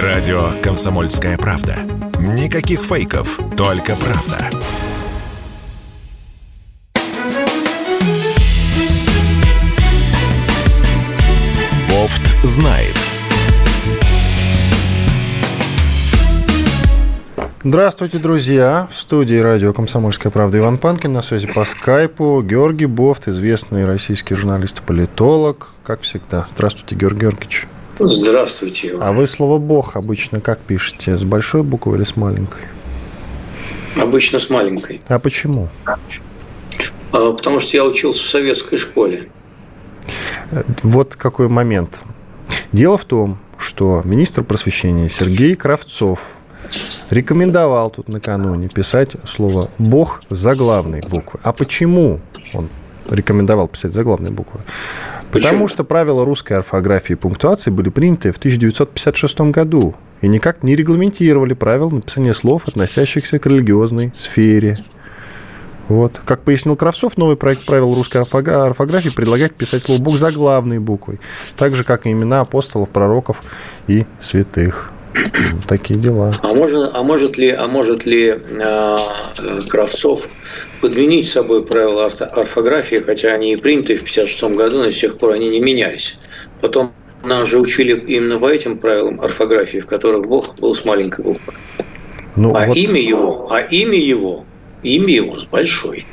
Радио «Комсомольская правда». Никаких фейков, только правда. Бофт знает. Здравствуйте, друзья! В студии радио «Комсомольская правда» Иван Панкин. На связи по скайпу Георгий Бофт, известный российский журналист-политолог, как всегда. Здравствуйте, Георгий Георгиевич. Здравствуйте. Иван. А вы слово «бог» обычно как пишете? С большой буквы или с маленькой? Обычно с маленькой. А почему? А, потому что я учился в советской школе. Вот какой момент. Дело в том, что министр просвещения Сергей Кравцов рекомендовал тут накануне писать слово «бог» заглавной буквы. А почему он рекомендовал писать заглавные буквы? Потому что правила русской орфографии и пунктуации были приняты в 1956 году и никак не регламентировали правила написания слов, относящихся к религиозной сфере. Вот. Как пояснил Кравцов, новый проект правил русской орфографии предлагает писать слово «бог» заглавной буквой, так же, как и имена апостолов, пророков и святых. Такие дела. А, можно, а может ли, а может ли э, Кравцов подменить собой правила орфографии, хотя они и приняты в 1956 году, но с тех пор они не менялись. Потом нас же учили именно по этим правилам орфографии, в которых Бог был с маленькой буквы. Ну, а вот... имя его, а имя его, имя его с большой.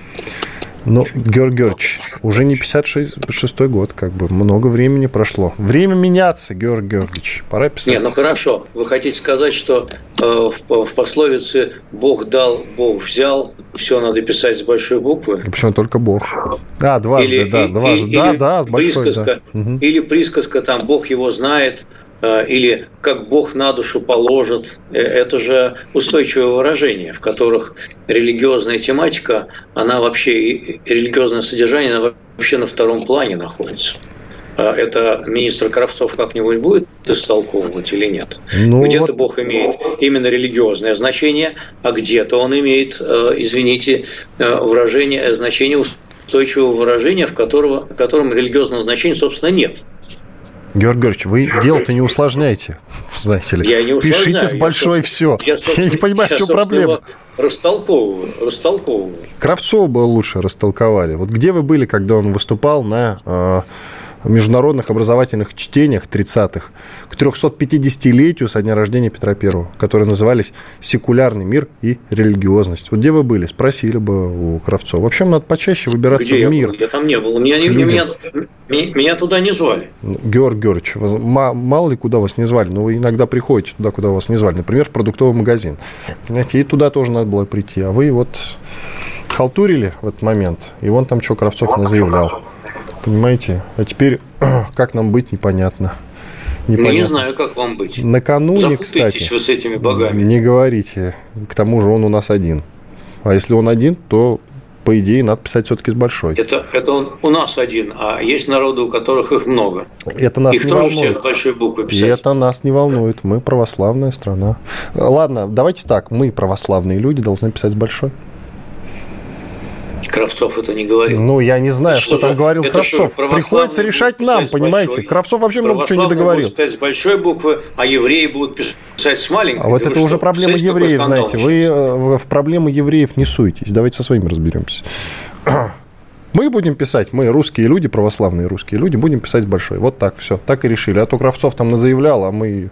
Ну, Георг Георгиевич, уже не 56-й год, как бы много времени прошло. Время меняться, Георг Георгиевич. Пора писать. Не, ну хорошо. Вы хотите сказать, что э, в, в пословице «Бог дал, Бог взял», все надо писать с большой буквы? И почему только Бог? Да, дважды, или, да, дважды. Или, да, да, с большой, присказка, да. Или присказка там «Бог его знает», или как Бог на душу положит. Э, это же устойчивое выражение, в которых религиозная тематика, она вообще, религиозное содержание, она вообще на втором плане находится. А это министр Кравцов как-нибудь будет истолковывать или нет? Ну, где-то вот... Бог имеет именно религиозное значение, а где-то он имеет, э, извините, выражение, значение устойчивого выражения, в которого, в котором религиозного значения, собственно, нет. Георгий Георгиевич, вы дело-то не усложняйте, знаете ли. Я не Пишите с большой я, все. Я, я не понимаю, в чем проблема. Растолковываю, растолковываю. Кравцова бы лучше растолковали. Вот где вы были, когда он выступал на а, международных образовательных чтениях 30-х к 350-летию со дня рождения Петра I, которые назывались «Секулярный мир и религиозность». Вот где вы были? Спросили бы у Кравцова. Вообще надо почаще выбираться где в мир. Я, я там не был. Меня, не, меня, меня туда не звали. Георг Георгиевич, мало ли куда вас не звали, но вы иногда приходите туда, куда вас не звали. Например, в продуктовый магазин. Понимаете, и туда тоже надо было прийти. А вы вот халтурили в этот момент, и вон там что Кравцов заявлял. Понимаете? А теперь как нам быть, непонятно. непонятно. Не знаю, как вам быть. Накануне, кстати... вы с этими богами. Не говорите. К тому же он у нас один. А если он один, то по идее, надо писать все-таки с большой. Это, это он у нас один, а есть народы, у которых их много. Это нас их не тоже волнует. с большой буквы писать. это нас не волнует. Мы православная страна. Ладно, давайте так. Мы, православные люди, должны писать с большой. Кравцов это не говорил. Ну, я не знаю, это что, что там говорил Кравцов. Приходится решать нам, понимаете. Большой. Кравцов вообще много чего не договорил. Будут писать с большой буквы, а евреи будут писать с маленькой. А вот это, это уже проблема евреев, знаете. Вы э, в проблемы евреев не суетесь. Давайте со своими разберемся. Мы будем писать, мы русские люди, православные русские люди, будем писать большой. Вот так все, так и решили. А то Кравцов там заявлял, а мы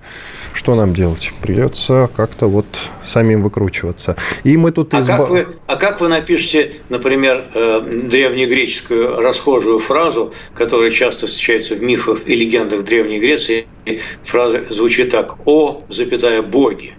что нам делать? Придется как-то вот самим выкручиваться. И мы тут... А, изба... как, вы, а как вы напишете, например, э, древнегреческую расхожую фразу, которая часто встречается в мифах и легендах Древней Греции? Фраза звучит так «О, запятая, боги».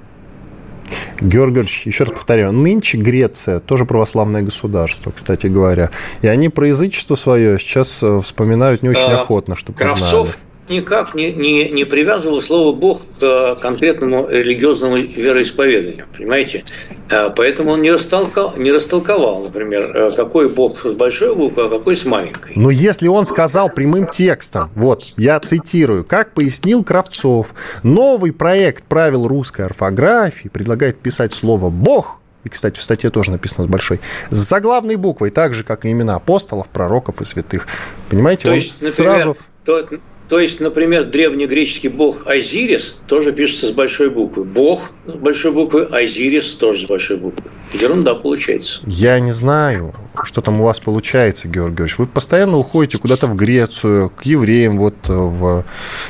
Георгиевич, еще раз повторяю, нынче Греция тоже православное государство, кстати говоря. И они про язычество свое сейчас э, вспоминают не очень а, охотно, чтобы Кравцов, никак не, не, не привязывал слово «Бог» к конкретному религиозному вероисповеданию, понимаете? Э, поэтому он не растолковал, не растолковал, например, э, какой Бог с большой буквы, а какой с маленькой. Но если он сказал прямым текстом, вот, я цитирую, как пояснил Кравцов, новый проект правил русской орфографии предлагает писать слово «Бог» и, кстати, в статье тоже написано с большой, с заглавной буквой, так же, как и имена апостолов, пророков и святых. Понимаете, То есть, например, сразу... То, то есть, например, древнегреческий бог Азирис тоже пишется с большой буквы. Бог с большой буквы, Азирис тоже с большой буквы. Ерунда получается. Я не знаю, что там у вас получается, Георгий Георгиевич. Вы постоянно уходите куда-то в Грецию, к евреям вот в...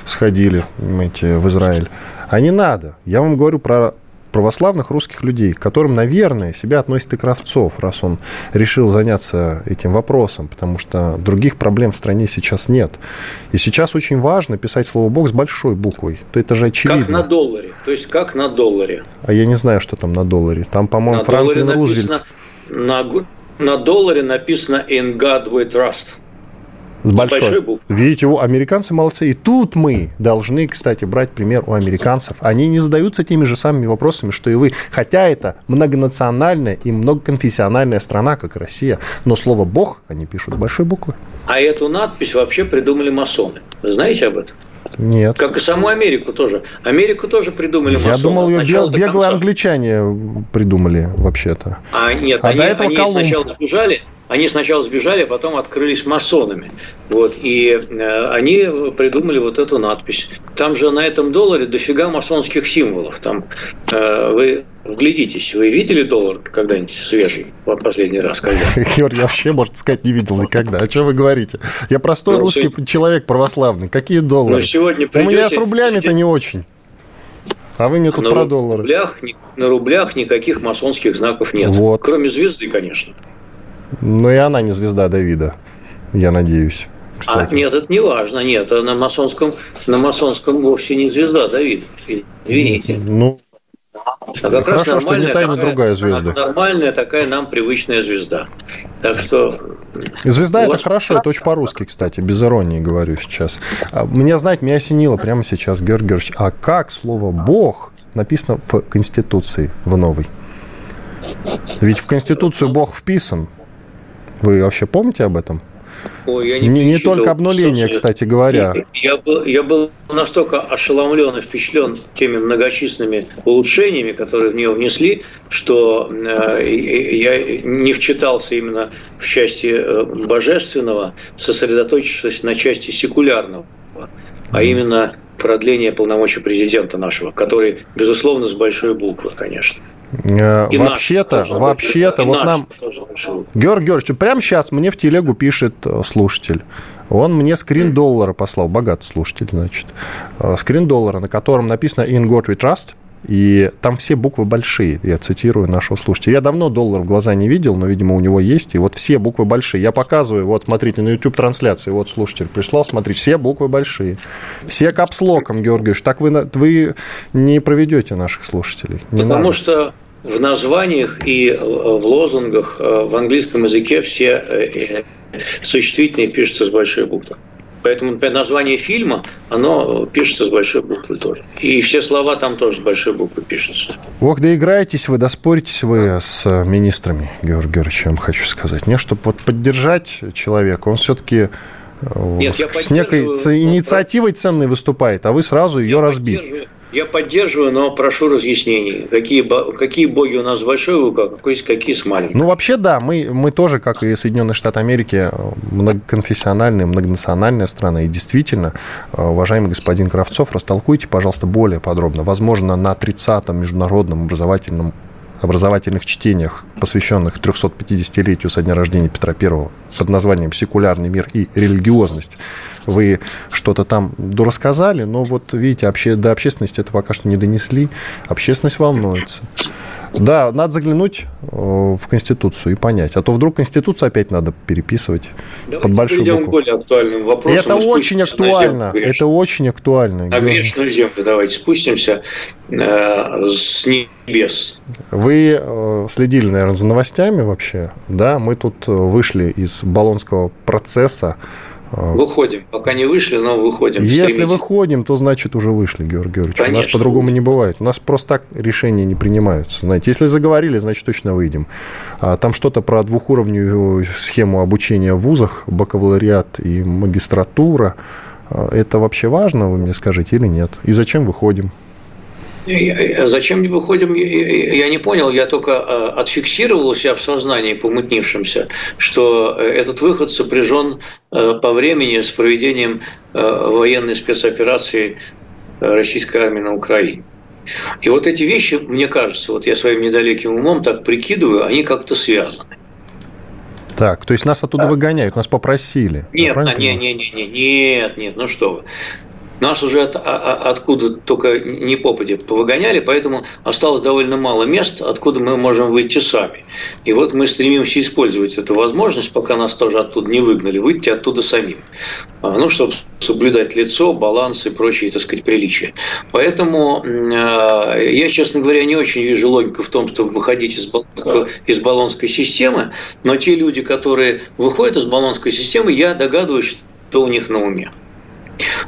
сходили, понимаете, в Израиль. А не надо. Я вам говорю про православных русских людей, к которым, наверное, себя относит и Кравцов, раз он решил заняться этим вопросом, потому что других проблем в стране сейчас нет. И сейчас очень важно писать слово «Бог» с большой буквой. То это же очевидно. Как на долларе. То есть как на долларе. А я не знаю, что там на долларе. Там, по-моему, Франклин Рузвельт. На, на долларе написано «In God we trust». С большой. Большой буквы. Видите, у американцы молодцы. И тут мы должны, кстати, брать пример у американцев. Они не задаются теми же самыми вопросами, что и вы. Хотя это многонациональная и многоконфессиональная страна, как Россия. Но слово «бог» они пишут с большой буквы. А эту надпись вообще придумали масоны. Вы знаете об этом? Нет. Как и саму Америку тоже. Америку тоже придумали масоны. Я думал, ее бел, беглые англичане придумали вообще-то. А нет, а они, они сначала сбежали, они сначала сбежали, а потом открылись масонами. Вот, и э, они придумали вот эту надпись. Там же на этом долларе дофига масонских символов. Там э, вы вглядитесь, вы видели доллар когда-нибудь свежий в последний раз? Когда? Георгий, вообще, можно сказать, не видел никогда. О чем вы говорите? Я простой ну, русский сегодня... человек православный. Какие доллары? Ну, сегодня придете... У меня с рублями-то не очень. А вы мне тут на про доллары. Рублях, на рублях никаких масонских знаков нет. Вот. Кроме звезды, конечно. Но и она не звезда Давида, я надеюсь. А, кстати. А, нет, это не важно. Нет, на масонском, на масонском вовсе не звезда Давида. Извините. Ну, а как Хорошо, раз что не та, не другая звезда. Нормальная такая нам привычная звезда. Так что... Звезда это хорошо, это очень по-русски, кстати, без иронии говорю сейчас. А, меня, знаете, меня осенило прямо сейчас, Георгий Георгиевич, а как слово «бог» написано в Конституции, в новой? Ведь в Конституцию Бог вписан, вы вообще помните об этом? Ой, я не, не, не только обнуление, кстати говоря. Я, был, я был настолько ошеломлен и впечатлен теми многочисленными улучшениями, которые в нее внесли, что э, я не вчитался именно в части э, божественного, сосредоточившись на части секулярного, а именно продление полномочий президента нашего, который, безусловно, с большой буквы, конечно. Э, вообще-то, вообще-то, вот нам... Георгий Георгиевич, прямо сейчас мне в телегу пишет э, слушатель. Он мне скрин доллара послал, богатый слушатель, значит. Э, скрин доллара, на котором написано «In God we trust», и там все буквы большие, я цитирую нашего слушателя. Я давно доллар в глаза не видел, но, видимо, у него есть. И вот все буквы большие. Я показываю, вот, смотрите, на YouTube-трансляции, вот слушатель прислал, смотри, все буквы большие. Все капслоком, Георгиевич. Так вы, вы не проведете наших слушателей. Не Потому надо. что в названиях и в лозунгах э, в английском языке все э, э, существительные пишутся с большой буквы. Поэтому, например, название фильма, оно пишется с большой буквы тоже. И все слова там тоже с большой буквы пишутся. Ох, да играетесь вы, да споритесь вы с министрами, Георгий Георгиевич, я вам хочу сказать. Не, чтобы вот поддержать человека, он все-таки Нет, с, с некой инициативой ценной выступает, а вы сразу ее разбить. Я поддерживаю, но прошу разъяснений. Какие, какие боги у нас с большой какие, с маленькой? Ну, вообще, да, мы, мы тоже, как и Соединенные Штаты Америки, многоконфессиональная, многонациональная страна. И действительно, уважаемый господин Кравцов, растолкуйте, пожалуйста, более подробно. Возможно, на 30-м международном образовательном образовательных чтениях, посвященных 350-летию со дня рождения Петра I под названием «Секулярный мир и религиозность». Вы что-то там дорассказали, но вот, видите, обще... до общественности это пока что не донесли. Общественность волнуется. Да, надо заглянуть э, в Конституцию и понять. А то вдруг Конституцию опять надо переписывать Давайте под большую букву. к более актуальным вопросам. Это очень актуально. Это очень актуально. На грешную землю давайте спустимся э, с небес. Вы э, следили, наверное, за новостями вообще. Да, мы тут вышли из Болонского процесса. Выходим. Пока не вышли, но выходим. Если выходим, то значит уже вышли, Георгий Георгиевич. Конечно. У нас по-другому не бывает. У нас просто так решения не принимаются. Знаете, если заговорили, значит точно выйдем. А там что-то про двухуровневую схему обучения в вузах, бакалавриат и магистратура. А это вообще важно, вы мне скажите, или нет? И зачем выходим? Зачем не выходим, я не понял, я только а, отфиксировал себя в сознании помутнившемся, что э, этот выход сопряжен э, по времени с проведением э, военной спецоперации российской армии на Украине. И вот эти вещи, мне кажется, вот я своим недалеким умом так прикидываю, они как-то связаны. Так, то есть нас оттуда да. выгоняют, нас попросили. Нет, нет, нет, нет, нет, нет, нет, ну что вы. Нас уже от, а, а, откуда только не попади повыгоняли, поэтому осталось довольно мало мест, откуда мы можем выйти сами. И вот мы стремимся использовать эту возможность, пока нас тоже оттуда не выгнали, выйти оттуда самим. А, ну, чтобы соблюдать лицо, баланс и прочие, так сказать, приличия. Поэтому я, честно говоря, не очень вижу логику в том, чтобы выходить из баллонской, из баллонской системы, но те люди, которые выходят из баллонской системы, я догадываюсь, что у них на уме.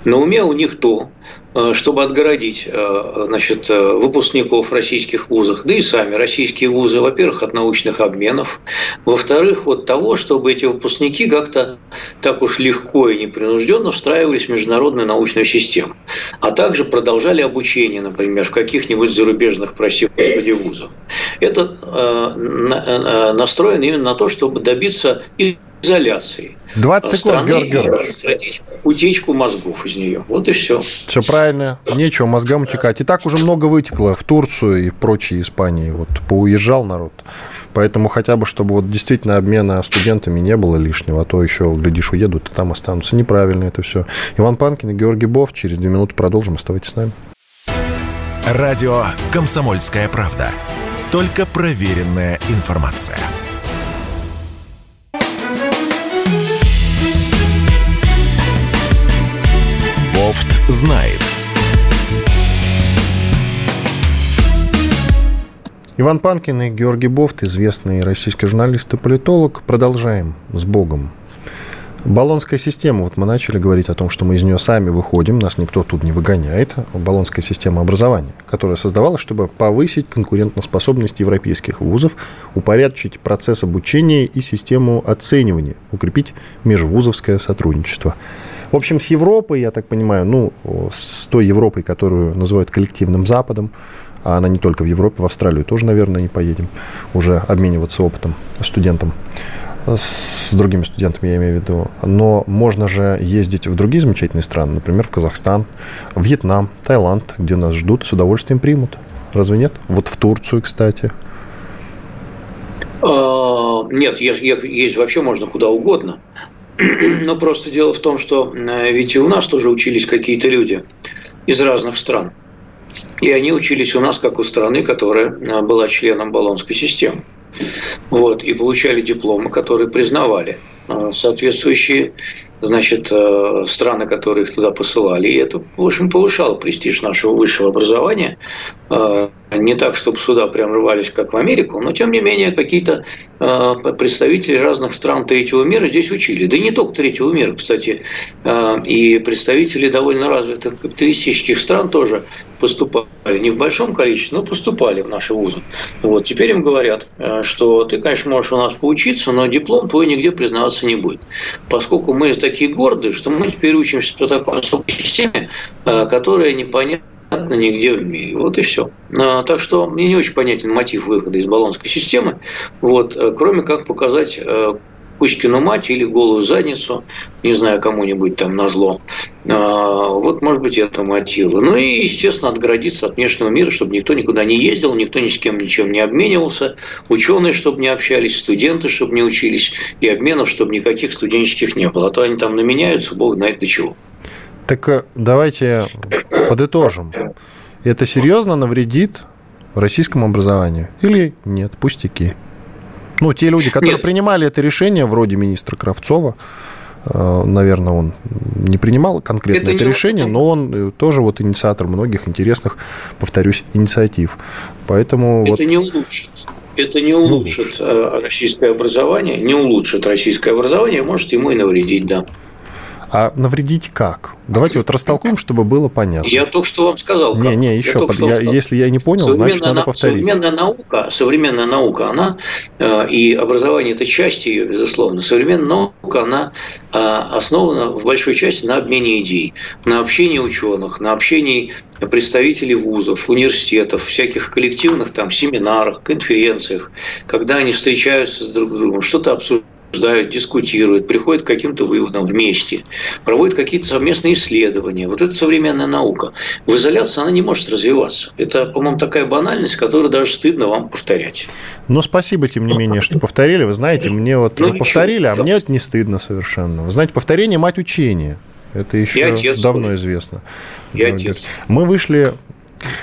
На уме у них то, э, чтобы отгородить э, значит, э, выпускников российских вузов, да и сами российские вузы, во-первых, от научных обменов, во-вторых, от того, чтобы эти выпускники как-то так уж легко и непринужденно встраивались в международную научную систему, а также продолжали обучение, например, в каких-нибудь зарубежных, прости господи, вузах. Это настроено именно на то, чтобы добиться изоляции. 20 секунд, Георг Георгиевич. Утечку мозгов из нее. Вот и все. Все правильно. Нечего мозгам утекать. И так уже много вытекло в Турцию и прочие Испании. Вот поуезжал народ. Поэтому хотя бы, чтобы вот действительно обмена студентами не было лишнего, а то еще, глядишь, уедут и там останутся. Неправильно это все. Иван Панкин и Георгий Бов. Через две минуты продолжим. Оставайтесь с нами. Радио «Комсомольская правда». Только проверенная информация. Знает. Иван Панкин и Георгий Бофт, известный российский журналист и политолог. Продолжаем с Богом. Баллонская система, вот мы начали говорить о том, что мы из нее сами выходим, нас никто тут не выгоняет. Баллонская система образования, которая создавалась, чтобы повысить конкурентоспособность европейских вузов, упорядочить процесс обучения и систему оценивания, укрепить межвузовское сотрудничество. В общем, с Европой, я так понимаю, ну, с той Европой, которую называют коллективным Западом, а она не только в Европе, в Австралию тоже, наверное, не поедем уже обмениваться опытом студентам с другими студентами, я имею в виду. Но можно же ездить в другие замечательные страны, например, в Казахстан, Вьетнам, Таиланд, где нас ждут, с удовольствием примут. Разве нет? Вот в Турцию, кстати. А, нет, есть вообще можно куда угодно. Но просто дело в том, что э, ведь и у нас тоже учились какие-то люди из разных стран. И они учились у нас, как у страны, которая э, была членом Болонской системы. Вот, и получали дипломы, которые признавали э, соответствующие значит, страны, которые их туда посылали. И это, в общем, повышало престиж нашего высшего образования не так, чтобы сюда прям рвались, как в Америку, но тем не менее какие-то э, представители разных стран третьего мира здесь учили. Да и не только третьего мира, кстати, э, и представители довольно развитых капиталистических стран тоже поступали. Не в большом количестве, но поступали в наши вузы. Вот. Теперь им говорят, э, что ты, конечно, можешь у нас поучиться, но диплом твой нигде признаваться не будет. Поскольку мы такие гордые, что мы теперь учимся по такой особой системе, которая непонятна нигде в мире. Вот и все. А, так что мне не очень понятен мотив выхода из баллонской системы, вот, э, кроме как показать э, Кучкину мать или голую задницу, не знаю, кому-нибудь там на зло. А, вот, может быть, это мотивы. Ну и, естественно, отгородиться от внешнего мира, чтобы никто никуда не ездил, никто ни с кем ничем не обменивался, ученые, чтобы не общались, студенты, чтобы не учились, и обменов, чтобы никаких студенческих не было. А то они там наменяются, бог знает до чего. Так э, давайте подытожим. Это серьезно навредит российскому образованию или нет? Пустяки. Ну, те люди, которые нет. принимали это решение, вроде министра Кравцова, э, наверное, он не принимал конкретно это, это решение, но он э, тоже вот инициатор многих интересных, повторюсь, инициатив. Поэтому это вот... не улучшит. Это не улучшит, не улучшит российское образование, не улучшит российское образование, может ему и навредить, да. А навредить как? Давайте вот растолкуем, чтобы было понятно. Я только что вам сказал. Как. Не, не, еще, я под... я, если я не понял, значит, надо повторить. Современная наука, современная наука, она, э, и образование – это часть ее, безусловно. Современная наука, она э, основана в большой части на обмене идей, на общении ученых, на общении представителей вузов, университетов, всяких коллективных там семинарах, конференциях, когда они встречаются с друг другом, что-то обсуждают обсуждают, дискутируют, приходят к каким-то выводам вместе, проводят какие-то совместные исследования. Вот это современная наука. В изоляции она не может развиваться. Это, по-моему, такая банальность, которую даже стыдно вам повторять. Но спасибо, тем не менее, что повторили. Вы знаете, мне вот ну, повторили, а мне это не стыдно совершенно. Вы знаете, повторение – мать учения. Это еще давно известно. Я отец. Мы вышли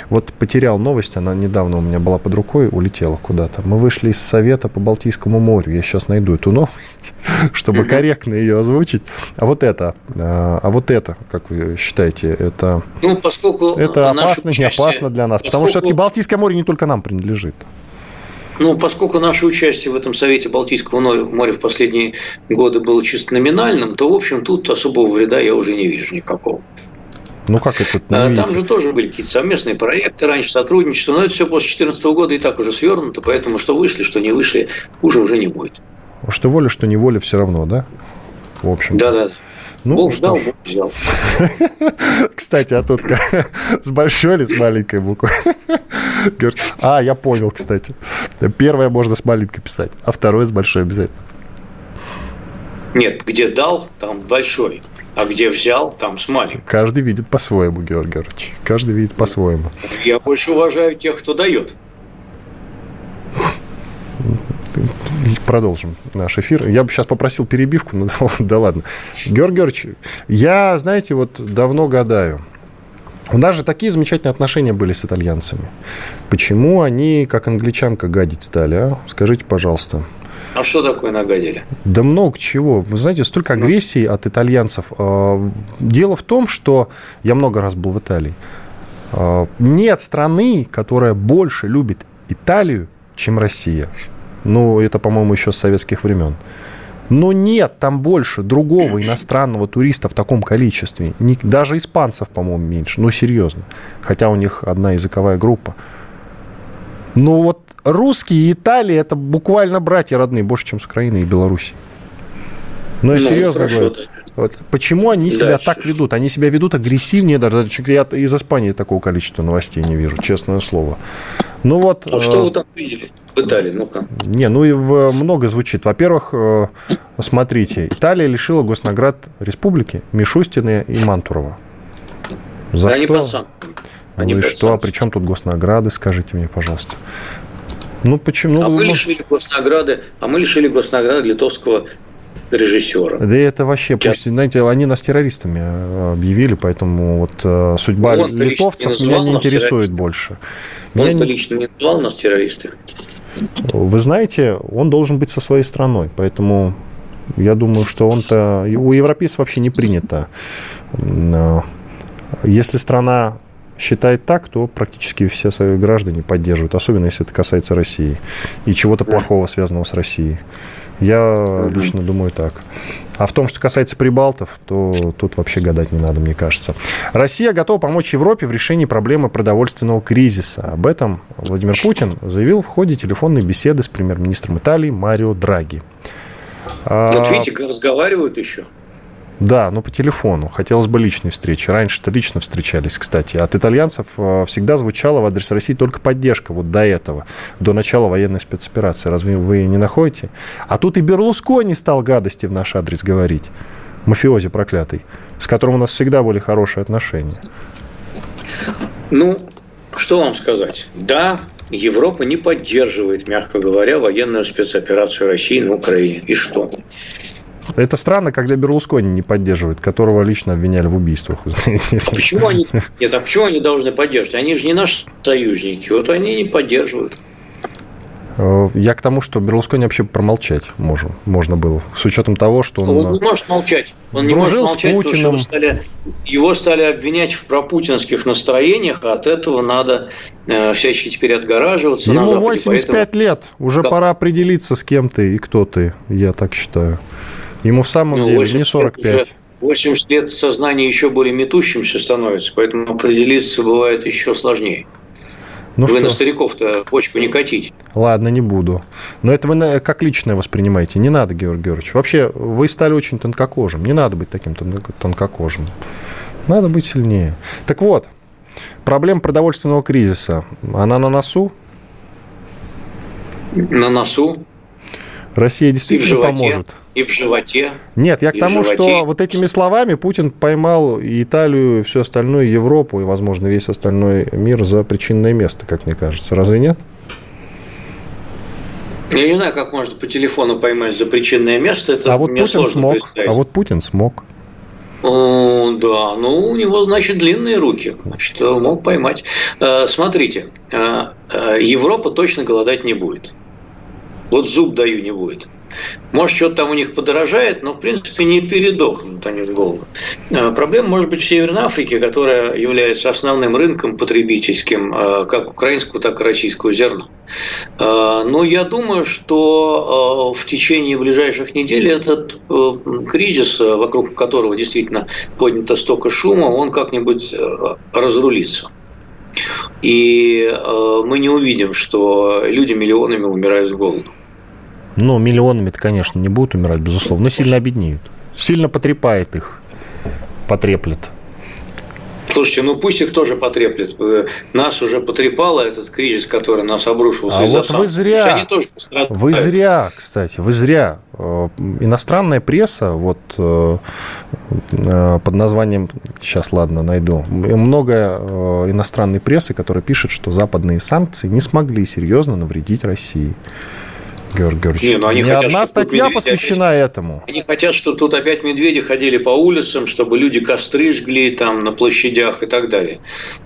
вот потерял новость, она недавно у меня была под рукой, улетела куда-то. Мы вышли из Совета по Балтийскому морю. Я сейчас найду эту новость, чтобы корректно ее озвучить. А вот это, а, а вот это, как вы считаете, это, ну, поскольку это опасно, не опасно для нас? Потому что все-таки Балтийское море не только нам принадлежит. Ну, поскольку наше участие в этом Совете Балтийского моря в последние годы было чисто номинальным, то, в общем, тут особого вреда я уже не вижу никакого. Ну как это? Не Там же тоже были какие-то совместные проекты, раньше сотрудничество, но это все после 2014 года и так уже свернуто, поэтому что вышли, что не вышли, хуже уже не будет. Что воля, что не воля, все равно, да? В общем. Да, да. Ну, Бог ждал, Бог взял. Кстати, а тут с большой или с маленькой буквы? А, я понял, кстати. Первое можно с маленькой писать, а второе с большой обязательно. Нет, где дал, там большой а где взял, там с маленьким. Каждый видит по-своему, Георгий Георгиевич. Каждый видит по-своему. Я больше уважаю тех, кто дает. Продолжим наш эфир. Я бы сейчас попросил перебивку, но да, да ладно. Георгий Георгиевич, я, знаете, вот давно гадаю. У нас же такие замечательные отношения были с итальянцами. Почему они, как англичанка, гадить стали, а? Скажите, пожалуйста. А что такое нагадили? Да много чего. Вы знаете, столько ну. агрессии от итальянцев. А, дело в том, что я много раз был в Италии. А, нет страны, которая больше любит Италию, чем Россия. Ну, это, по-моему, еще с советских времен. Но нет там больше другого иностранного туриста в таком количестве. Даже испанцев, по-моему, меньше. Ну, серьезно. Хотя у них одна языковая группа. Ну, вот русские и Италия это буквально братья родные, больше, чем с Украиной и Белоруссией. Ну, я ну, серьезно говорю. Вот. Почему они себя да, так ведут? Они себя ведут агрессивнее даже. Я из Испании такого количества новостей не вижу, честное слово. Ну вот. А что э, вы там видели в Италии? Ну-ка. Не, ну и в, много звучит. Во-первых, э, смотрите, Италия лишила госнаград республики Мишустина и Мантурова. За да что? Они ну и что? А при чем тут госнаграды, скажите мне, пожалуйста. Ну почему? А мы лишили госнаграды, а мы лишили госнаграды литовского режиссера. Да это вообще, пусть, знаете, они нас террористами э, объявили, поэтому вот э, судьба он литовцев меня не интересует больше. Он меня... лично не назвал нас террористами. Вы знаете, он должен быть со своей страной, поэтому я думаю, что он-то... У европейцев вообще не принято. Э, если страна считает так, то практически все свои граждане поддерживают, особенно если это касается России и чего-то плохого, связанного с Россией. Я лично думаю так. А в том, что касается прибалтов, то тут вообще гадать не надо, мне кажется. Россия готова помочь Европе в решении проблемы продовольственного кризиса. Об этом Владимир Путин заявил в ходе телефонной беседы с премьер-министром Италии Марио Драги. Вот видите, разговаривают еще. Да, но по телефону. Хотелось бы личной встречи. Раньше-то лично встречались, кстати. От итальянцев э, всегда звучала в адрес России только поддержка вот до этого, до начала военной спецоперации. Разве вы не находите? А тут и Берлускони стал гадости в наш адрес говорить. Мафиози проклятый, с которым у нас всегда были хорошие отношения. Ну, что вам сказать? Да, Европа не поддерживает, мягко говоря, военную спецоперацию России на Украине. И что? Это странно, когда Берлускони не поддерживает, которого лично обвиняли в убийствах. А почему они, нет, а почему они должны поддерживать? Они же не наши союзники. Вот они не поддерживают. Э, я к тому, что Берлускони вообще промолчать можем, можно было, с учетом того, что он... Он не может молчать. Он не может молчать, с Путиным. Его стали, его стали обвинять в пропутинских настроениях, а от этого надо э, всячески теперь отгораживаться. Ему Западе, 85 поэтому... лет, уже как... пора определиться, с кем ты и кто ты, я так считаю. Ему в самом ну, деле не 45. Уже, 80 лет сознание еще более метущимся становится, поэтому определиться бывает еще сложнее. Ну вы что? на стариков-то почку не катите. Ладно, не буду. Но это вы как личное воспринимаете. Не надо, Георгий Георгиевич. Вообще, вы стали очень тонкокожим. Не надо быть таким тонкокожим. Надо быть сильнее. Так вот, проблема продовольственного кризиса, она на носу? На носу. Россия действительно и животе, поможет. И в животе. Нет, я к тому, что вот этими словами Путин поймал Италию, всю остальную Европу, и, возможно, весь остальной мир за причинное место, как мне кажется. Разве нет? Я не знаю, как можно по телефону поймать за причинное место. Это а вот Путин смог. А вот Путин смог. О, да, ну у него, значит, длинные руки, значит, мог поймать. Э, смотрите, э, э, Европа точно голодать не будет. Вот зуб даю не будет. Может, что-то там у них подорожает, но, в принципе, не передохнут они с голоду. А, проблема может быть в Северной Африке, которая является основным рынком потребительским а, как украинского, так и российского зерна. А, но я думаю, что в течение ближайших недель этот кризис, вокруг которого действительно поднято столько шума, он как-нибудь разрулится. И мы не увидим, что люди миллионами умирают с голоду. Ну, миллионами-то, конечно, не будут умирать, безусловно, но сильно обеднеют. Сильно потрепает их, потреплет. Слушайте, ну пусть их тоже потреплет. Э, нас уже потрепало этот кризис, который нас обрушился. А вот вы зря, вы зря, кстати, вы зря. Э, иностранная пресса, вот э, под названием, сейчас, ладно, найду, много иностранной прессы, которая пишет, что западные санкции не смогли серьезно навредить России. Георгий Георгиевич. Не, ну они Ни хотят, одна статья посвящена опять, этому. Они хотят, чтобы тут опять медведи ходили по улицам, чтобы люди костры жгли там на площадях и так далее.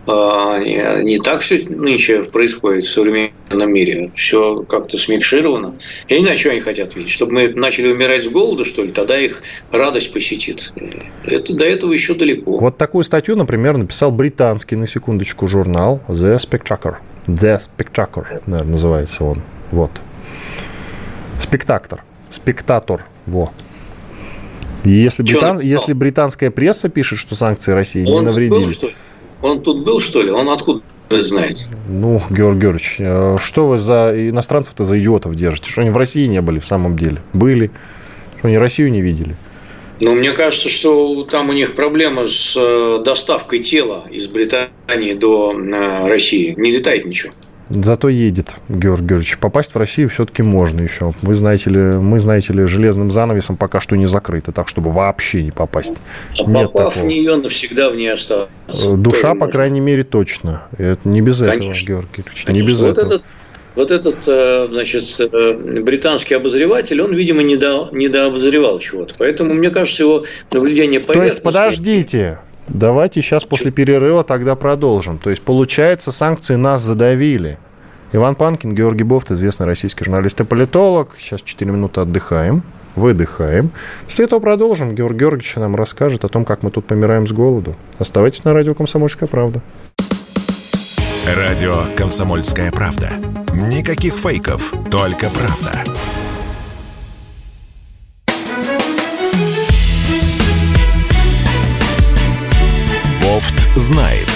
А, не, не так все нынче происходит в современном мире. Все как-то смикшировано. Я не знаю, что они хотят видеть. Чтобы мы начали умирать с голода, что ли, тогда их радость посетит. Это, до этого еще далеко. Вот такую статью, например, написал британский, на секундочку, журнал The Spectator. The Spectator, наверное, называется он. Вот. Спектактор. Спектатор. Во. И если, британ... если британская пресса пишет, что санкции России он не навредили... Был, что ли? Он тут был, что ли? Он откуда знает? Ну, Георгий Георгиевич, э, что вы за иностранцев-то за идиотов держите? Что они в России не были в самом деле? Были. Что они Россию не видели? Ну, мне кажется, что там у них проблема с э, доставкой тела из Британии до э, России. Не летает ничего. Зато едет, Георгий Георгиевич. Попасть в Россию все-таки можно еще. Вы знаете ли, мы, знаете ли, железным занавесом пока что не закрыто, так, чтобы вообще не попасть. А Нет попав такого. в нее, навсегда в ней остаться. Э, душа, по можно. крайней мере, точно. Это не без Конечно. этого, Георгий Георгиевич, Конечно. не без вот этого. Этот, вот этот, э, значит, э, британский обозреватель, он, видимо, не недообозревал чего-то. Поэтому, мне кажется, его наблюдение То есть, подождите, Давайте сейчас после перерыва тогда продолжим. То есть, получается, санкции нас задавили. Иван Панкин, Георгий Бофт, известный российский журналист и политолог. Сейчас 4 минуты отдыхаем, выдыхаем. После этого продолжим. Георгий Георгиевич нам расскажет о том, как мы тут помираем с голоду. Оставайтесь на радио «Комсомольская правда». Радио «Комсомольская правда». Никаких фейков, только правда. Знает.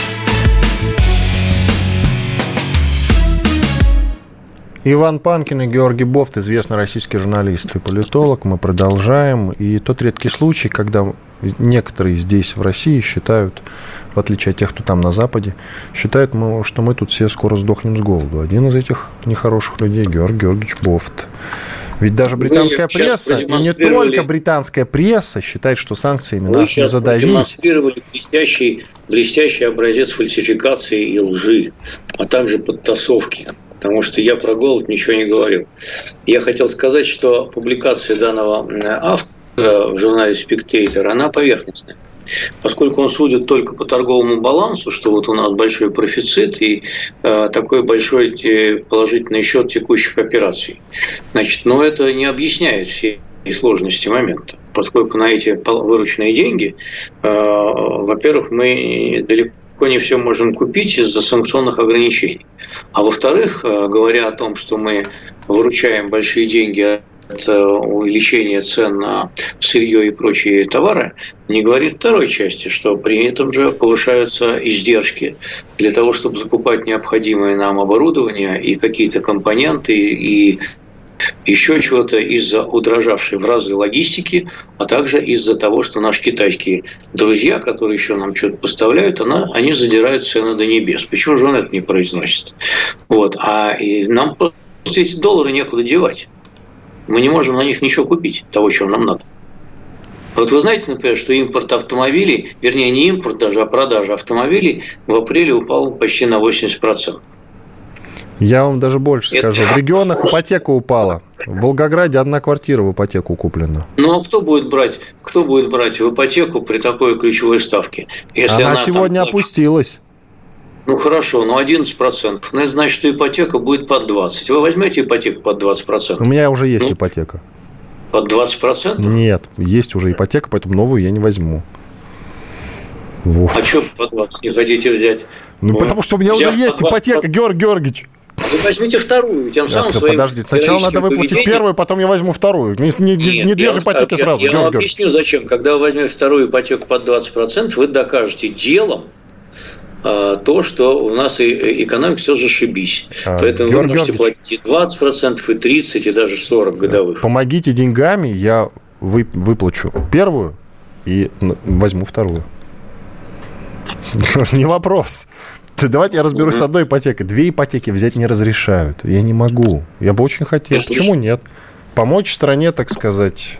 Иван Панкин и Георгий Бофт, известный российский журналист и политолог. Мы продолжаем. И тот редкий случай, когда некоторые здесь, в России, считают, в отличие от тех, кто там на Западе, считают, что мы тут все скоро сдохнем с голоду. Один из этих нехороших людей – Георгий Георгиевич Бофт. Ведь даже британская Вы пресса, и не только британская пресса считает, что санкциями Вы нас не задавить. демонстрировали блестящий, блестящий образец фальсификации и лжи, а также подтасовки потому что я про голод ничего не говорил. Я хотел сказать, что публикация данного автора в журнале «Спектейтер», она поверхностная. Поскольку он судит только по торговому балансу, что вот у нас большой профицит и э, такой большой положительный счет текущих операций. Значит, но это не объясняет всей сложности момента, поскольку на эти вырученные деньги, э, во-первых, мы далеко не все можем купить из-за санкционных ограничений. А во-вторых, э, говоря о том, что мы выручаем большие деньги увеличение цен на сырье и прочие товары, не говорит второй части, что при этом же повышаются издержки для того, чтобы закупать необходимое нам оборудование и какие-то компоненты и еще чего-то из-за удорожавшей в разы логистики, а также из-за того, что наши китайские друзья, которые еще нам что-то поставляют, она, они задирают цены до небес. Почему же он это не произносит? Вот. А и нам просто эти доллары некуда девать. Мы не можем на них ничего купить, того, чего нам надо. Вот вы знаете, например, что импорт автомобилей, вернее, не импорт даже, а продажа автомобилей в апреле упал почти на 80%. Я вам даже больше скажу. В регионах ипотека упала. В Волгограде одна квартира в ипотеку куплена. Ну а кто будет брать, кто будет брать в ипотеку при такой ключевой ставке? Если она, она сегодня там... опустилась. Ну хорошо, ну 11%. Ну, это значит, что ипотека будет под 20%. Вы возьмете ипотеку под 20%? У меня уже есть ну, ипотека. Под 20%? Нет, есть уже ипотека, поэтому новую я не возьму. Вот. А что под 20 не хотите взять? Ну, ну потому что у меня уже есть ипотека, Георг Георгиевич. Вы возьмите вторую, тем самым да, своим Подожди, сначала надо выплатить поведением... первую, потом я возьму вторую. Не, не, Нет, не две же ипотеки я, сразу. Я, я вам объясню, зачем. Когда вы возьмете вторую ипотеку под 20%, вы докажете делом, то, что у нас и экономика все же шибись. А, Поэтому Георг вы можете платить и 20%, и 30%, и даже 40% годовых. Помогите деньгами, я вы, выплачу первую и возьму вторую. Не вопрос. Давайте я разберусь с одной ипотекой. Две ипотеки взять не разрешают. Я не могу. Я бы очень хотел. Почему нет? Помочь стране, так сказать.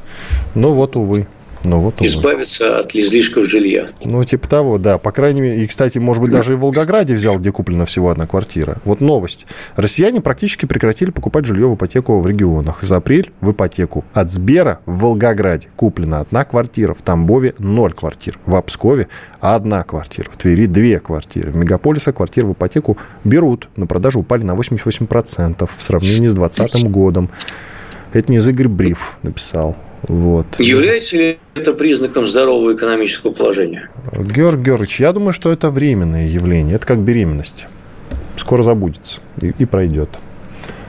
Ну вот, увы. Ну, вот Избавиться от излишков жилья. Ну, типа того, да. По крайней мере, и, кстати, может быть, даже и в Волгограде взял, где куплена всего одна квартира. Вот новость. Россияне практически прекратили покупать жилье в ипотеку в регионах. За апрель в ипотеку от Сбера в Волгограде куплена одна квартира, в Тамбове ноль квартир, в Обскове одна квартира, в Твери две квартиры. В мегаполисах квартиры в ипотеку берут, на продажу упали на 88% в сравнении с 2020 годом. Это не Игорь Бриф написал. Вот. Является ли это признаком здорового экономического положения? Георг Георгиевич, я думаю, что это временное явление. Это как беременность. Скоро забудется и, и пройдет.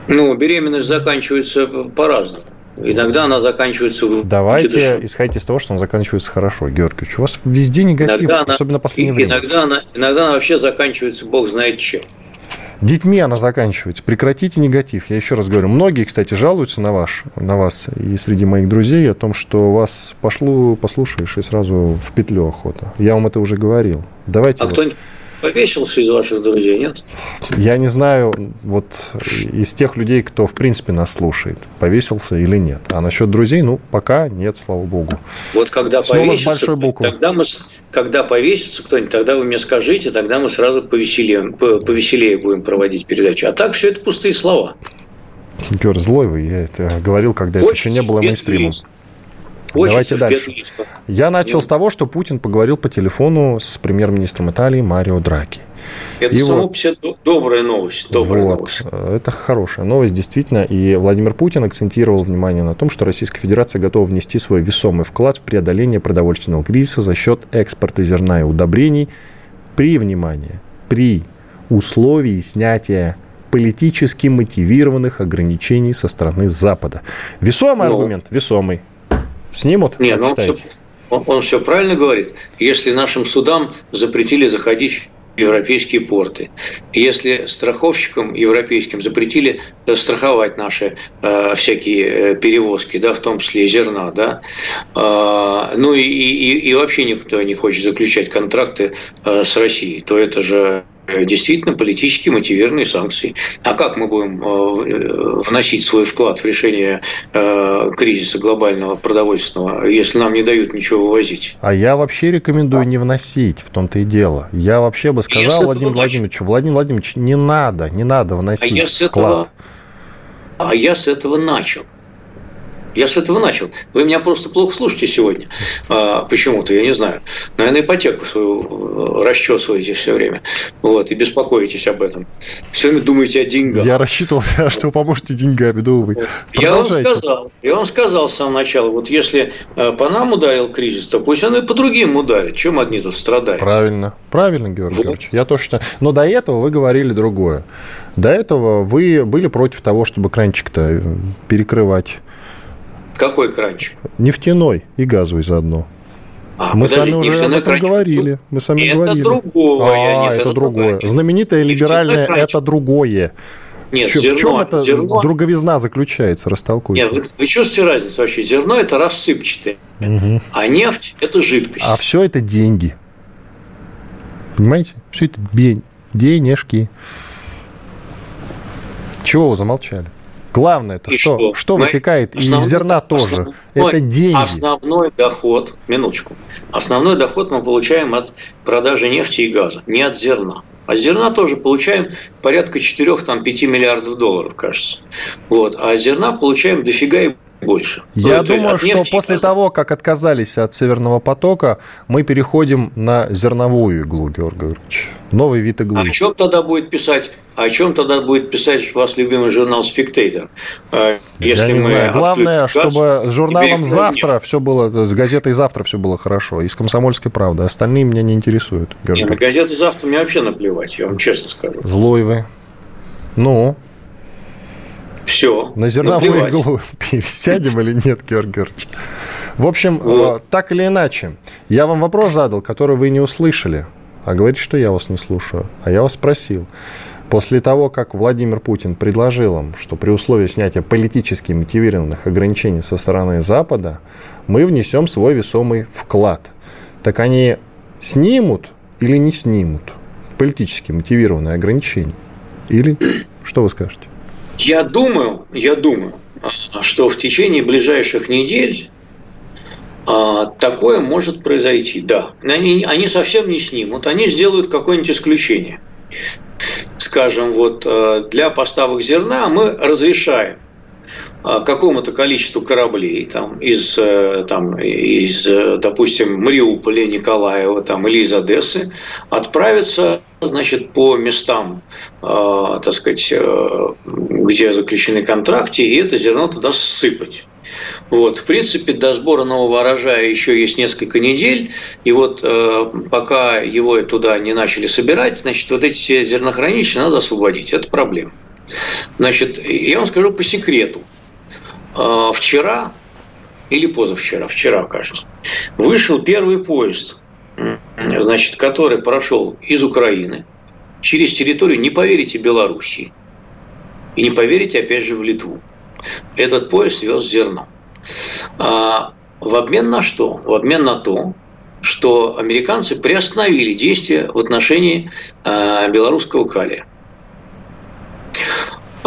Ну, беременность заканчивается по-разному. Иногда она заканчивается... Давайте исходить из того, что она заканчивается хорошо, Георгиевич. У вас везде негатив, иногда особенно она, последнее время. Иногда она, иногда она вообще заканчивается бог знает чем. Детьми она заканчивается. Прекратите негатив. Я еще раз говорю. Многие, кстати, жалуются на, ваш, на вас и среди моих друзей о том, что вас пошло, послушаешь и сразу в петлю охота. Я вам это уже говорил. Давайте. А вот... кто-нибудь повесился из ваших друзей, нет? Я не знаю, вот из тех людей, кто в принципе нас слушает, повесился или нет. А насчет друзей, ну, пока нет, слава богу. Вот когда Снова повесится, с большой буквы. Тогда мы, когда повесится кто-нибудь, тогда вы мне скажите, тогда мы сразу повеселее, повеселее будем проводить передачу. А так все это пустые слова. Георг, злой вы, я это говорил, когда Хочется это еще не было мейнстримом. Есть. Давайте дальше. Я начал с того, что Путин поговорил по телефону с премьер-министром Италии Марио Драки. Это и само вот, по себе добрая новость. Добрая вот, новость. Это хорошая новость, действительно. И Владимир Путин акцентировал внимание на том, что Российская Федерация готова внести свой весомый вклад в преодоление продовольственного кризиса за счет экспорта зерна и удобрений при, внимание, при условии снятия политически мотивированных ограничений со стороны Запада. Весомый ну, аргумент, весомый. Снимут? Нет, ну он все, он, он все правильно говорит. Если нашим судам запретили заходить в европейские порты, если страховщикам европейским запретили э, страховать наши э, всякие э, перевозки, да, в том числе и зерна, да, э, ну и, и, и вообще никто не хочет заключать контракты э, с Россией, то это же действительно политически мотивированные санкции. А как мы будем э, э, вносить свой вклад в решение кризиса глобального продовольственного, если нам не дают ничего вывозить? А я вообще рекомендую не вносить, в том-то и дело. Я вообще бы сказал Владимиру Владимировичу, Владимир Владимирович, не надо, не надо вносить а я с вклад. Этого, а я с этого начал. Я с этого начал. Вы меня просто плохо слушаете сегодня. А, почему-то, я не знаю. Наверное, ипотеку свою э, расчесываете все время. Вот, и беспокоитесь об этом. Все время думаете о деньгах. Я рассчитывал, что вы поможете деньгами, да вы. Я вам сказал, я вам сказал с самого начала, вот если э, по нам ударил кризис, то пусть он и по другим ударит. Чем одни тут страдают? Правильно. Правильно, Георгий вот. Георгиевич. Я тоже считаю. Но до этого вы говорили другое. До этого вы были против того, чтобы кранчик-то перекрывать Какой кранчик? Нефтяной и газовый заодно. А, Мы подожди, с вами уже об этом кранчик. говорили. Мы с вами это говорили. Другое, а, нет, это, это другое. другое. Знаменитое либеральное – это другое. Нет, в, зерно, в чем это зерно... друговизна заключается? Растолкуйте. Нет, вы, вы чувствуете разницу вообще? Зерно – это рассыпчатое, угу. а нефть – это жидкость. А все это деньги. Понимаете? Все это денежки. Чего вы замолчали? Главное это что? Что, что вытекает основной, из зерна тоже? Основной, это деньги. Основной доход, минуточку, основной доход мы получаем от продажи нефти и газа, не от зерна. А зерна тоже получаем порядка 4-5 миллиардов долларов, кажется. Вот. А зерна получаем дофига и больше. Я то думаю, что после того, как отказались от Северного потока, мы переходим на зерновую иглу, Георгий Георгиевич. Новый вид иглы. А о чем тогда будет писать? О чем тогда будет писать ваш любимый журнал «Спектейтор»? Если Я не знаю. Главное, чтобы с журналом «Завтра» нет. все было, с газетой «Завтра» все было хорошо, и с «Комсомольской правды». Остальные меня не интересуют. Георгий. Нет, на газету «Завтра» мне вообще наплевать, я вам честно скажу. Злой вы. Ну, все. На зерновую наплевать. иглу пересядем или нет, Георгий Георгиевич? В общем, вот. Э, так или иначе, я вам вопрос задал, который вы не услышали. А говорите, что я вас не слушаю. А я вас спросил. После того, как Владимир Путин предложил им, что при условии снятия политически мотивированных ограничений со стороны Запада, мы внесем свой весомый вклад. Так они снимут или не снимут политически мотивированные ограничения? Или что вы скажете? Я думаю, я думаю, что в течение ближайших недель а, такое может произойти, да. Они, они совсем не снимут, они сделают какое-нибудь исключение. Скажем, вот а, для поставок зерна мы разрешаем а, какому-то количеству кораблей там, из, э, там, из, допустим, Мариуполя, Николаева там, или из Одессы отправиться значит, по местам, э, так сказать, э, где заключены контракты, и это зерно туда сыпать. Вот, в принципе, до сбора нового урожая еще есть несколько недель, и вот э, пока его туда не начали собирать, значит, вот эти зернохранилища надо освободить. Это проблема. Значит, я вам скажу по секрету – а, вчера или позавчера, вчера, кажется, вышел первый поезд, значит, который прошел из Украины через территорию, не поверите, Белоруссии. И не поверите, опять же, в Литву. Этот поезд вез зерно. А в обмен на что? В обмен на то, что американцы приостановили действия в отношении а, белорусского калия.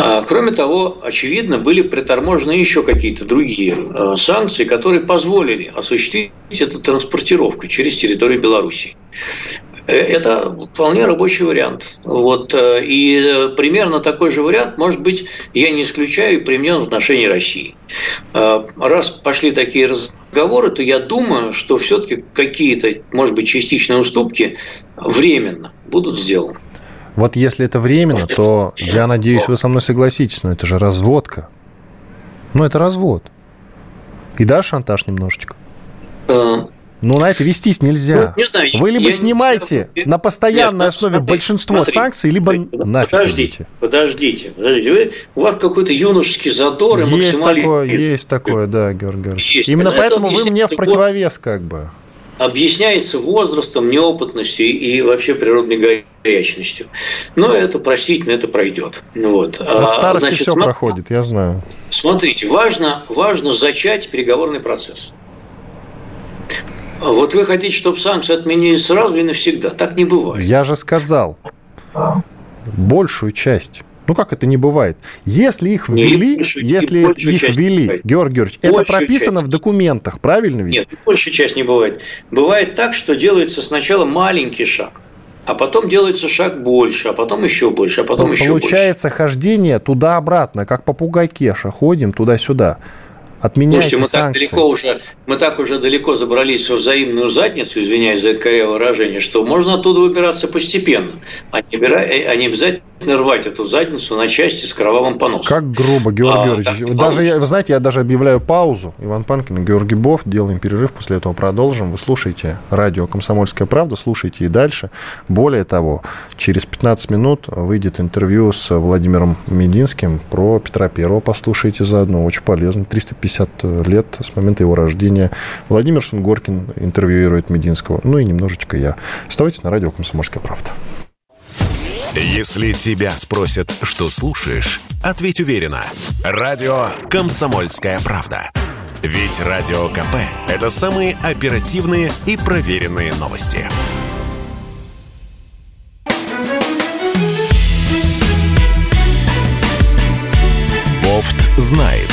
А, кроме того, очевидно, были приторможены еще какие-то другие а, санкции, которые позволили осуществить эту транспортировку через территорию Беларуси. Э, это вполне рабочий вариант. Вот, э, и э, примерно такой же вариант, может быть, я не исключаю, применен в отношении России. Раз пошли такие разговоры, то я думаю, что все-таки какие-то, может быть, частичные уступки временно будут сделаны. Вот если это временно, то я надеюсь, вы со мной согласитесь, но это же разводка. Ну, это развод. И да, шантаж немножечко. Э, ну, на это вестись нельзя. Ну, не знаю, Вы либо снимаете не... на постоянной Нет, основе смотри, большинство смотри, санкций, либо нафиг Подождите, подождите, подождите. Вы, у вас какой-то юношеский задор и Есть такое, есть такое, да, Георгий Георгиевич. Есть. Именно поэтому вы мне в противовес как бы объясняется возрастом, неопытностью и вообще природной горячностью. Но это простительно, это пройдет. Вот. От старости Значит, все смотри, проходит, я знаю. Смотрите, важно, важно зачать переговорный процесс. Вот вы хотите, чтобы санкции отменили сразу и навсегда. Так не бывает. Я же сказал, большую часть ну как это не бывает? Если их ввели, большую, если их ввели, Георгий Георгиевич, это прописано часть. в документах, правильно ведь? Нет, большая часть не бывает. Бывает так, что делается сначала маленький шаг, а потом делается шаг больше, а потом еще больше, а потом Но еще получается больше. хождение туда-обратно, как попугай Кеша, ходим туда-сюда. Отменяйте Слушайте, мы санкции. так далеко уже, мы так уже далеко забрались в взаимную задницу, извиняюсь за это корявое выражение, что можно оттуда выбираться постепенно, а не, а не обязательно рвать эту задницу на части с кровавым поносом. Как грубо, Георгий а, Георгиевич. Даже, я, вы знаете, я даже объявляю паузу. Иван Панкин и Георгий Бов. Делаем перерыв, после этого продолжим. Вы слушаете радио «Комсомольская правда», слушайте и дальше. Более того, через 15 минут выйдет интервью с Владимиром Мединским про Петра Первого. Послушайте заодно, очень полезно. 350 лет с момента его рождения. Владимир Сунгоркин интервьюирует Мединского. Ну и немножечко я. Оставайтесь на радио «Комсомольская правда». Если тебя спросят, что слушаешь, ответь уверенно. Радио «Комсомольская правда». Ведь Радио КП – это самые оперативные и проверенные новости. Бофт знает.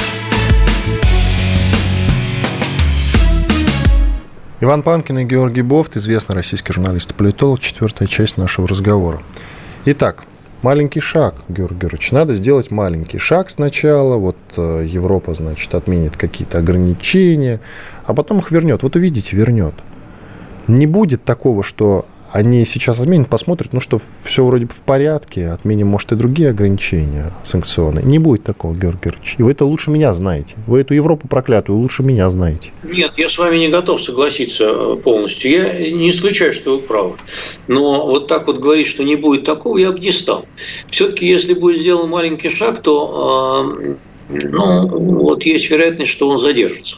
Иван Панкин и Георгий Бофт, известный российский журналист и политолог, четвертая часть нашего разговора. Итак, маленький шаг, Георгий Георгиевич. Надо сделать маленький шаг сначала. Вот э, Европа, значит, отменит какие-то ограничения, а потом их вернет. Вот увидите, вернет. Не будет такого, что они сейчас отменят, посмотрят, ну что, все вроде в порядке, отменим, может, и другие ограничения санкционные. Не будет такого, Георгий Георгиевич. И вы это лучше меня знаете. Вы эту Европу проклятую лучше меня знаете. Нет, я с вами не готов согласиться э, полностью. Я не исключаю, что вы правы. Но вот так вот говорить, что не будет такого, я бы не стал. Все-таки, если будет сделан маленький шаг, то э, ну, вот есть вероятность, что он задержится.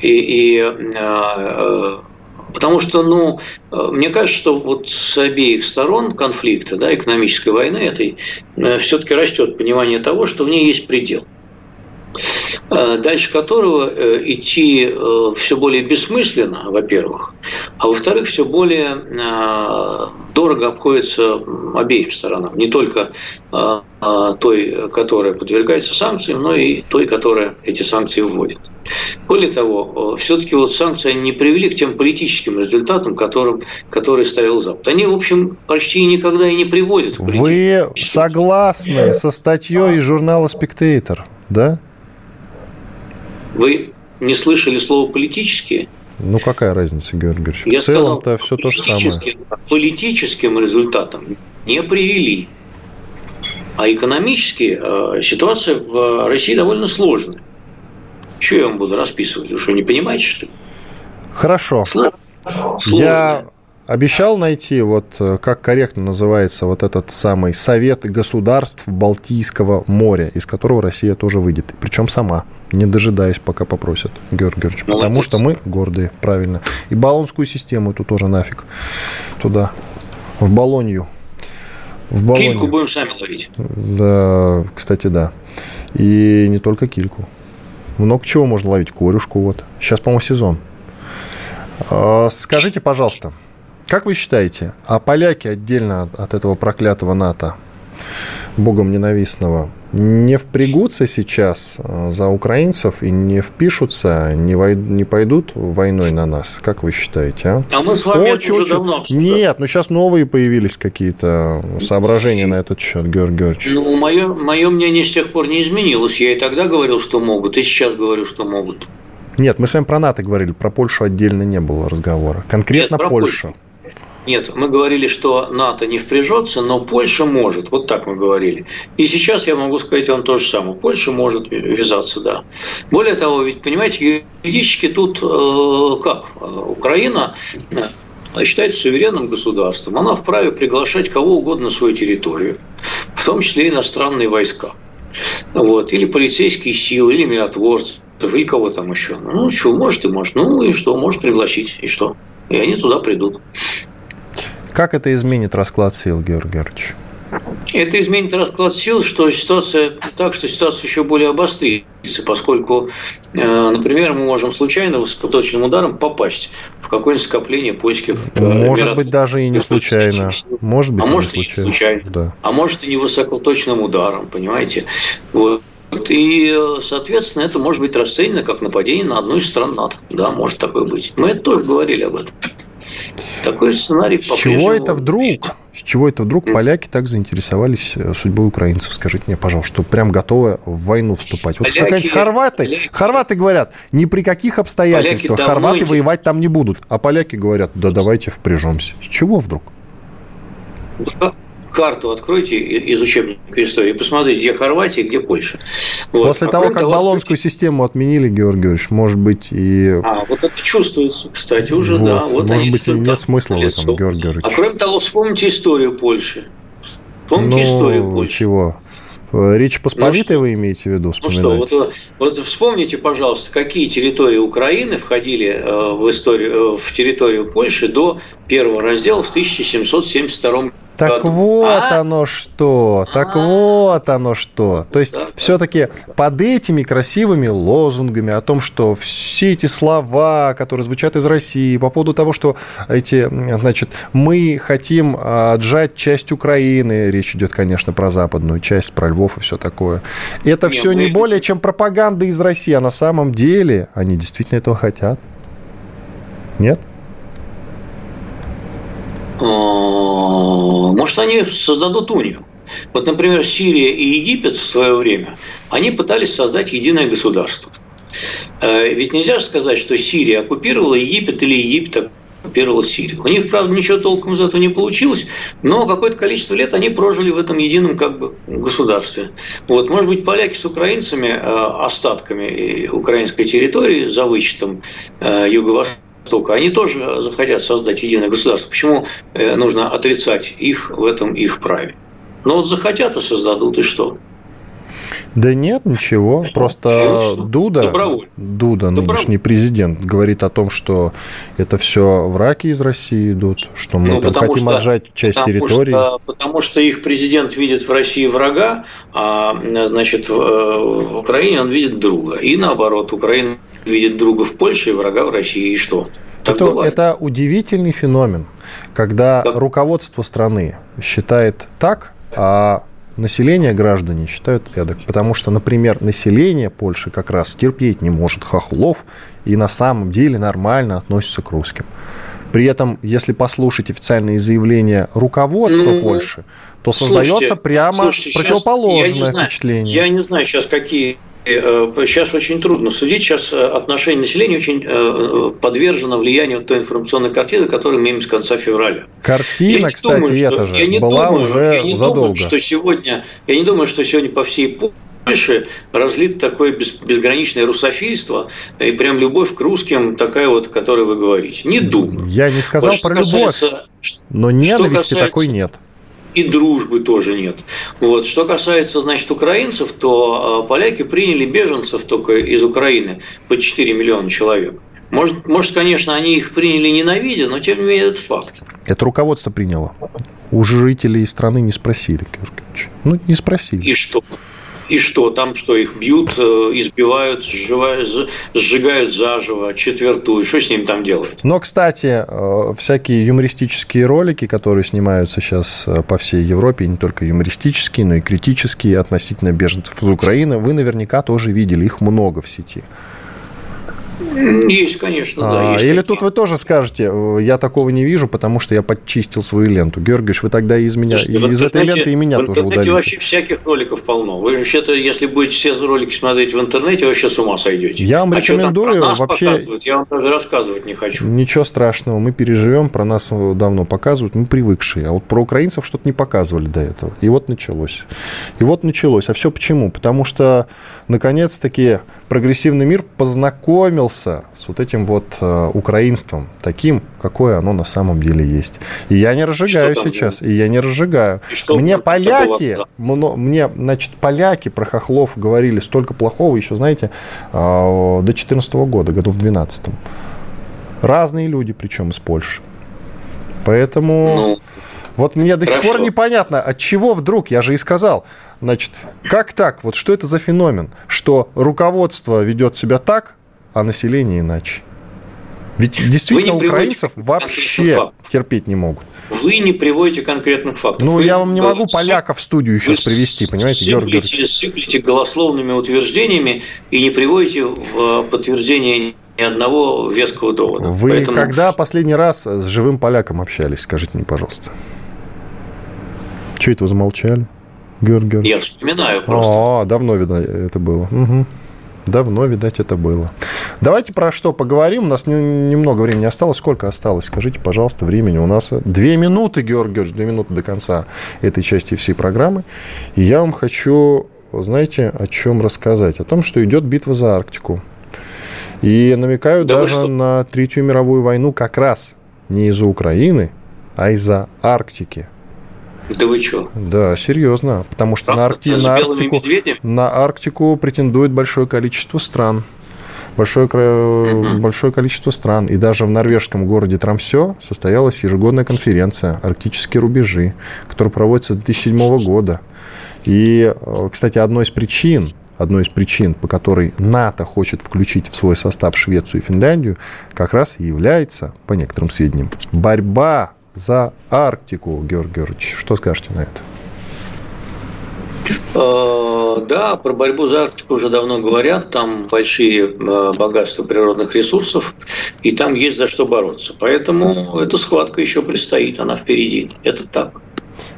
И, и э, Потому что, ну, э, мне кажется, что вот с обеих сторон конфликта, да, экономической войны этой, э, все-таки растет понимание того, что в ней есть предел э, дальше которого идти все более бессмысленно, во-первых, а во-вторых, все более дорого обходится обеим сторонам. Не только той, которая подвергается санкциям, но и той, которая эти санкции вводит. Более того, все-таки вот санкции не привели к тем политическим результатам, которым, которые ставил Запад. Они, в общем, почти никогда и не приводят к Вы согласны со статьей из журнала «Спектейтор», да? Вы не слышали слово «политические»? Ну, какая разница, Георгий Георгиевич? В целом-то все то же самое. Политическим результатам не привели. А экономически э, ситуация в России довольно сложная. Что я вам буду расписывать? Вы что, не понимаете, что ли? Хорошо. Сложно. Я обещал найти, вот э, как корректно называется вот этот самый Совет государств Балтийского моря, из которого Россия тоже выйдет. Причем сама, не дожидаясь, пока попросят, Георгий Георгиевич. Молодец. Потому что мы гордые, правильно. И баллонскую систему эту тоже нафиг туда, в Болонью. В Болонью. Кильку будем сами ловить. Да, кстати, да. И не только кильку. Много чего можно ловить. Корюшку вот. Сейчас, по-моему, сезон. А, скажите, пожалуйста, как вы считаете, а поляки отдельно от этого проклятого НАТО, богом ненавистного, не впрягутся сейчас э, за украинцев и не впишутся, не, вой... не пойдут войной на нас? Как вы считаете, а? А мы с вами очень, уже давно обсуждали. Нет, но ну сейчас новые появились какие-то соображения на этот счет, Георгий Георгиевич. Ну, мое, мое мнение с тех пор не изменилось. Я и тогда говорил, что могут, и сейчас говорю, что могут. Нет, мы с вами про НАТО говорили, про Польшу отдельно не было разговора. Конкретно Нет, Польша. Польшу. Нет, мы говорили, что НАТО не впряжется, но Польша может. Вот так мы говорили. И сейчас я могу сказать вам то же самое. Польша может ввязаться, да. Более того, ведь, понимаете, юридически тут э, как? Украина э, считается суверенным государством. Она вправе приглашать кого угодно на свою территорию, в том числе иностранные войска. Вот. Или полицейские силы, или миротворцы, или кого там еще. Ну, что, может и может. Ну, и что, может пригласить, и что? И они туда придут. Как это изменит расклад сил, Георгий Георгиевич? Это изменит расклад сил, что ситуация так, что ситуация еще более обострится, поскольку, э, например, мы можем случайно высокоточным ударом попасть в какое-нибудь скопление польских э, Может быть, даже и не случайно. Может быть, а может, не случайно. случайно. Да. А может, и не высокоточным ударом, понимаете? Вот. И, соответственно, это может быть расценено как нападение на одну из стран НАТО. Да, может такое быть. Мы это тоже говорили об этом. Такой сценарий С чего это вдруг? С чего это вдруг поляки так заинтересовались э, судьбой украинцев? Скажите мне, пожалуйста, что прям готовы в войну вступать. Вот поляки, хорваты, поляки, хорваты говорят, ни при каких обстоятельствах хорваты воевать там не будут. А поляки говорят, да давайте впряжемся. С чего вдруг? карту откройте из учебника истории, посмотрите, где Хорватия, где Польша. Вот. После а того, как того, Болонскую систему отменили, Георгий Георгиевич, может быть и... А, вот это чувствуется, кстати, уже, вот. да. Вот может быть, и нет смысла в этом, Георгий Георгиевич. А кроме того, вспомните историю Польши. Помните ну, историю Польши? чего? Речь Посполитой ну, вы имеете в виду? Ну что, вот, вот вспомните, пожалуйста, какие территории Украины входили э, в, историю, э, в территорию Польши до первого раздела в 1772 так вот а? оно что, так а? вот оно что. То есть да, все-таки да. под этими красивыми лозунгами о том, что все эти слова, которые звучат из России по поводу того, что эти, значит, мы хотим отжать часть Украины, речь идет, конечно, про западную часть, про Львов и все такое. Это Нет, все не более чем пропаганда из России, а на самом деле они действительно этого хотят. Нет? А, может, они создадут унию. Вот, например, Сирия и Египет в свое время, они пытались создать единое государство. Э, ведь нельзя же сказать, что Сирия оккупировала Египет или Египет оккупировал Сирию. У них, правда, ничего толком из этого не получилось, но какое-то количество лет они прожили в этом едином как бы государстве. Вот, может быть, поляки с украинцами, э, остатками украинской территории, за вычетом э, юго-востока, Востока, они тоже захотят создать единое государство. Почему э, нужно отрицать их в этом их праве? Ну вот захотят и создадут, и что? Да нет, ничего. Просто Дуда, Дуда, нынешний президент, говорит о том, что это все враки из России идут, что мы ну, там хотим что, отжать часть потому территории. Что, потому что их президент видит в России врага, а значит в, э, в Украине он видит друга. И наоборот, Украина видит друга в Польше и врага в России. И что? Так это, это удивительный феномен, когда да. руководство страны считает так, а население, граждане считают эдак. Потому что, например, население Польши как раз терпеть не может хохлов и на самом деле нормально относится к русским. При этом, если послушать официальные заявления руководства ну, Польши, то создается слушайте, прямо слушайте, противоположное я знаю, впечатление. Я не знаю сейчас, какие Сейчас очень трудно судить. Сейчас э, отношение населения очень э, подвержено влиянию той информационной картины, которую мы имеем с конца февраля. Картина, кстати, думаю, что, же я не была думаю, уже я не задолго. Думаю, что сегодня, я не думаю, что сегодня по всей Польше разлит такое безграничное русофильство и прям любовь к русским, такая вот, о которой вы говорите. Не думаю. Я не сказал вот, про касается, любовь, но ненависти касается, такой нет и дружбы тоже нет. Вот. Что касается, значит, украинцев, то а, поляки приняли беженцев только из Украины по 4 миллиона человек. Может, может, конечно, они их приняли ненавидя, но тем не менее это факт. Это руководство приняло. У жителей страны не спросили, Георгиевич. Ну, не спросили. И что? И что, там что, их бьют, э, избивают, сжигают, сжигают заживо, четвертую, что с ним там делают? Но, кстати, э, всякие юмористические ролики, которые снимаются сейчас э, по всей Европе, не только юмористические, но и критические относительно беженцев из Украины, вы наверняка тоже видели, их много в сети. Есть, конечно, да. А, есть или такие. тут вы тоже скажете, э, я такого не вижу, потому что я подчистил свою ленту. Георгиевич, вы тогда из меня, Слушайте, из этой ленты и меня тоже удалите. вообще всяких роликов полно. Вы вообще-то, если будете все ролики смотреть в интернете, вообще с ума сойдете. Я вам а рекомендую что, вообще... Я вам даже рассказывать не хочу. Ничего страшного, мы переживем, про нас давно показывают, мы привыкшие. А вот про украинцев что-то не показывали до этого. И вот началось. И вот началось. А все почему? Потому что, наконец-таки, прогрессивный мир познакомился с вот этим вот э, украинством, таким, какое оно на самом деле есть. И я не разжигаю сейчас, и я не разжигаю. мне поляки, было, мне, значит, поляки про хохлов говорили столько плохого еще, знаете, э, до 2014 года, году в 2012. Разные люди, причем из Польши. Поэтому... Ну, вот мне до Хорошо. сих пор непонятно, от чего вдруг, я же и сказал, значит, как так, вот что это за феномен, что руководство ведет себя так, а население иначе. Ведь действительно украинцев вообще терпеть не могут. Вы не приводите конкретных фактов. Ну, вы, я вам не могу поляков в студию сейчас привести, понимаете, сыплете, сыплете голословными утверждениями и не приводите в э, подтверждение ни одного веского довода. Вы Поэтому... когда последний раз с живым поляком общались, скажите мне, пожалуйста? Чего это вы замолчали, Георгиевич? Я вспоминаю просто. О, давно, видно, это было. Угу. Давно, видать, это было. Давайте про что поговорим. У нас не, немного времени осталось. Сколько осталось? Скажите, пожалуйста, времени. У нас две минуты, Георгий Георгиевич, две минуты до конца этой части всей программы. И я вам хочу, знаете, о чем рассказать? О том, что идет битва за Арктику. И намекаю да даже на Третью мировую войну как раз не из-за Украины, а из-за Арктики. Да вы что? Да, серьезно. Потому что на, Аркти... на, Арктику... на Арктику претендует большое количество стран. Большое, угу. большое количество стран. И даже в норвежском городе Трамсё состоялась ежегодная конференция «Арктические рубежи», которая проводится с 2007 года. И, э, кстати, одной из причин, одной из причин, по которой НАТО хочет включить в свой состав Швецию и Финляндию, как раз и является, по некоторым сведениям, борьба за Арктику, Георгий Георгиевич. Что скажете на это? Э, да, про борьбу за Арктику уже давно говорят. Там большие э, богатства природных ресурсов, и там есть за что бороться. Поэтому эта схватка еще предстоит, она впереди. Это так.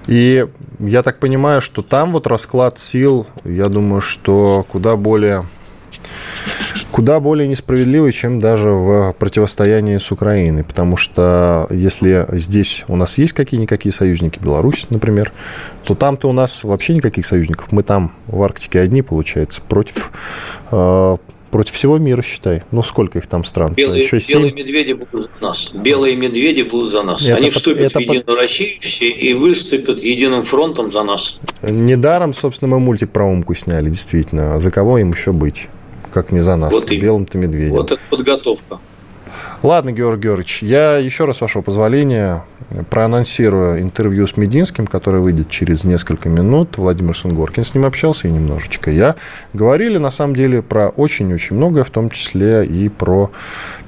И я так понимаю, что там вот расклад сил, я думаю, что куда более куда более несправедливый, чем даже в противостоянии с Украиной. Потому что если здесь у нас есть какие-никакие союзники, Беларусь, например, то там-то у нас вообще никаких союзников. Мы там в Арктике одни, получается, против э, против всего мира, считай. Ну, сколько их там стран? Белые, Еще белые медведи будут за нас. Белые медведи будут за нас. Это Они вступят это в Единую под... Россию все и выступят единым фронтом за нас. Недаром, собственно, мы мультик про Умку сняли, действительно. За кого им еще быть? Как не за нас, вот белым-то медведем. Вот это подготовка. Ладно, Георгий Георгиевич, я еще раз, вашего позволения, проанонсирую интервью с Мединским, которое выйдет через несколько минут. Владимир Сунгоркин с ним общался и немножечко я. Говорили, на самом деле, про очень-очень многое, в том числе и про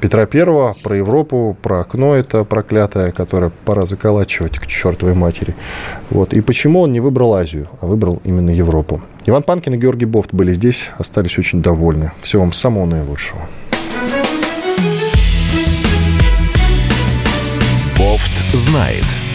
Петра Первого, про Европу, про окно это проклятое, которое пора заколачивать к чертовой матери. Вот. И почему он не выбрал Азию, а выбрал именно Европу. Иван Панкин и Георгий Бофт были здесь, остались очень довольны. Всего вам самого наилучшего. Знает.